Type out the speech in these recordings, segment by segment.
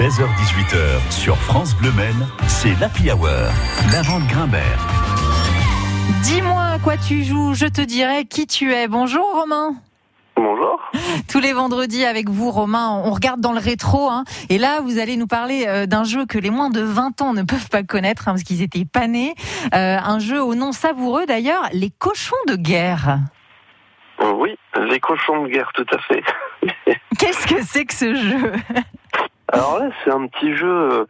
16h18h sur France Bleu Maine, c'est l'Happy Hour. La vente Grimbert. Dis-moi à quoi tu joues, je te dirai qui tu es. Bonjour Romain. Bonjour. Tous les vendredis avec vous, Romain, on regarde dans le rétro. Hein, et là, vous allez nous parler euh, d'un jeu que les moins de 20 ans ne peuvent pas connaître hein, parce qu'ils étaient pas nés. Euh, un jeu au nom savoureux d'ailleurs, les cochons de guerre. Oui, les cochons de guerre, tout à fait. Qu'est-ce que c'est que ce jeu? Alors là, c'est un petit jeu,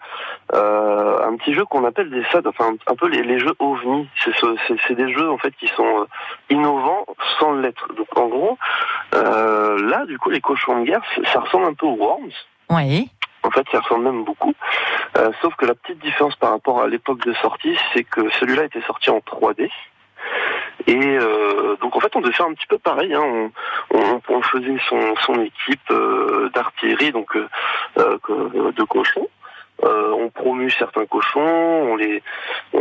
euh, un petit jeu qu'on appelle des SAD, enfin un peu les, les jeux ovnis. C'est ce- c'est c'est des jeux en fait qui sont euh, innovants sans l'être. Donc en gros, euh, là, du coup, les cochons de guerre, ça ressemble un peu aux Worms. Oui. En fait, ça ressemble même beaucoup. Euh, sauf que la petite différence par rapport à l'époque de sortie, c'est que celui-là était sorti en 3D. Et euh, donc en fait, on devait faire un petit peu pareil. Hein. On, on, on faisait son, son équipe euh, d'artillerie, donc euh, euh, de cochons. Euh, on promue certains cochons, on les on,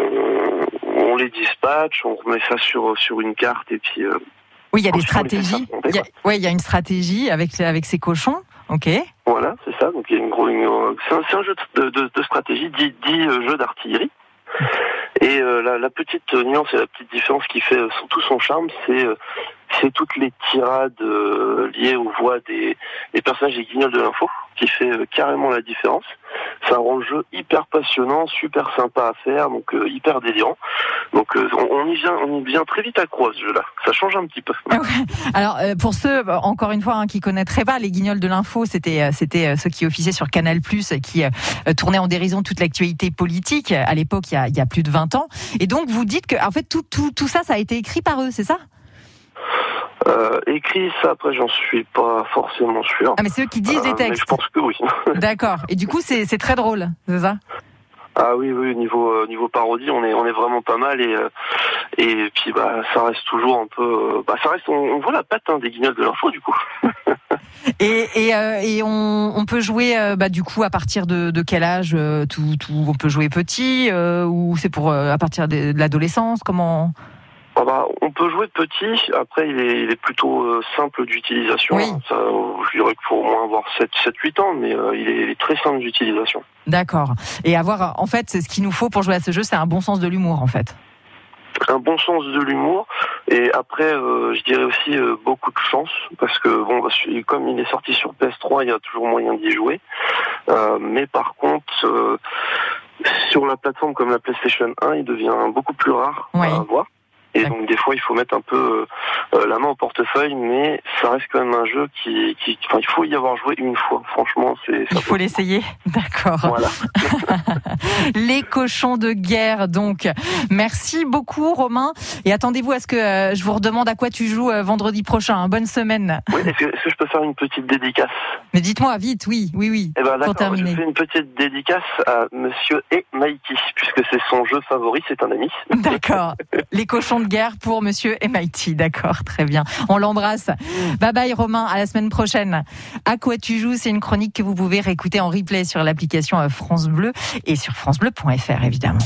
on les dispatche, on remet ça sur sur une carte et puis euh, Oui, il y a des stratégies. Il y a- Ouais, il y a une stratégie avec avec ces cochons. Ok. Voilà, c'est ça. Donc il y a une une- c'est un, jeu de, de, de stratégie, dit, dit jeu d'artillerie. Et euh, la, petite nuance et la petite différence qui fait euh, son- tout son charme, c'est euh, toutes les tirades liées aux voix des, des personnages des guignols de l'info qui fait euh, carrément la différence. Ça rend le jeu hyper passionnant, super sympa à faire, donc euh, hyper délirant. Donc euh, on, y vient, on y vient très vite accro à ce jeu-là. Ça change un petit peu. Alors pour ceux, encore une fois, hein, qui connaîtraient pas les Guignols de l'info, c'était c'était ceux qui officiaient sur Canal qui tournaient en dérision toute l'actualité politique à l'époque, il il y a plus de 20 ans. Et donc vous dites que en fait tout tout tout ça, ça a été écrit par eux, c'est ça? Euh, écrit ça, après j'en suis pas forcément sûr. Ah mais c'est eux qui disent Euh, mais textes. je pense que oui. D'accord. Et du coup c'est très drôle, c'est ça? Ah oui, oui, niveau euh, niveau parodie, on est on est vraiment pas mal et euh, et puis bah ça reste toujours un peu, euh, bah ça reste, on, on voit la patte hein, des guignols de l'info du coup. Et et, et on, on peut jouer bah du coup à partir de, de quel âge tout tout on peut jouer petit ou c'est pour à partir de, de l'adolescence comment? Ah bah, on peut jouer petit, après il est, il est plutôt euh, simple d'utilisation. Oui. Ça, je dirais qu'il faut au moins avoir 7 7 8 ans, mais euh, il, est, il est très simple d'utilisation. D'accord. Et avoir en fait c'est ce qu'il nous faut pour jouer à ce jeu, c'est un bon sens de l'humour en fait. un bon sens de l'humour et après euh, je dirais aussi beaucoup de chance parce que bon bah, comme il est sorti sur PS3 il y a toujours moyen d'y jouer mais par contre sur la plateforme comme la PlayStation 1 il devient beaucoup plus rare Oui. à avoir et donc des fois il faut mettre un peu euh, la main au portefeuille mais ça reste quand même un jeu qui, qui enfin il faut y avoir joué une fois franchement c'est Il faut l'essayer. D'accord. voilà Les cochons de guerre, donc. Merci beaucoup, Romain. Et attendez-vous à ce que euh, je vous redemande à quoi tu joues euh, vendredi prochain. hein. Bonne semaine. oui, est-ce que, je peux faire une petite dédicace? Mais dites-moi vite, oui, oui, oui. Eh ben Pour terminer. je fais une petite dédicace à Monsieur et Mikey, puisque c'est son jeu favori, c'est un ami. D'accord. Les cochons de guerre pour Monsieur MIT. D'accord, très bien. On l'embrasse. Bye bye, Romain. À la semaine prochaine. À quoi tu joues? C'est une chronique que vous pouvez réécouter en replay sur l'application euh, France Bleu et sur FranceBleu.fr, évidemment.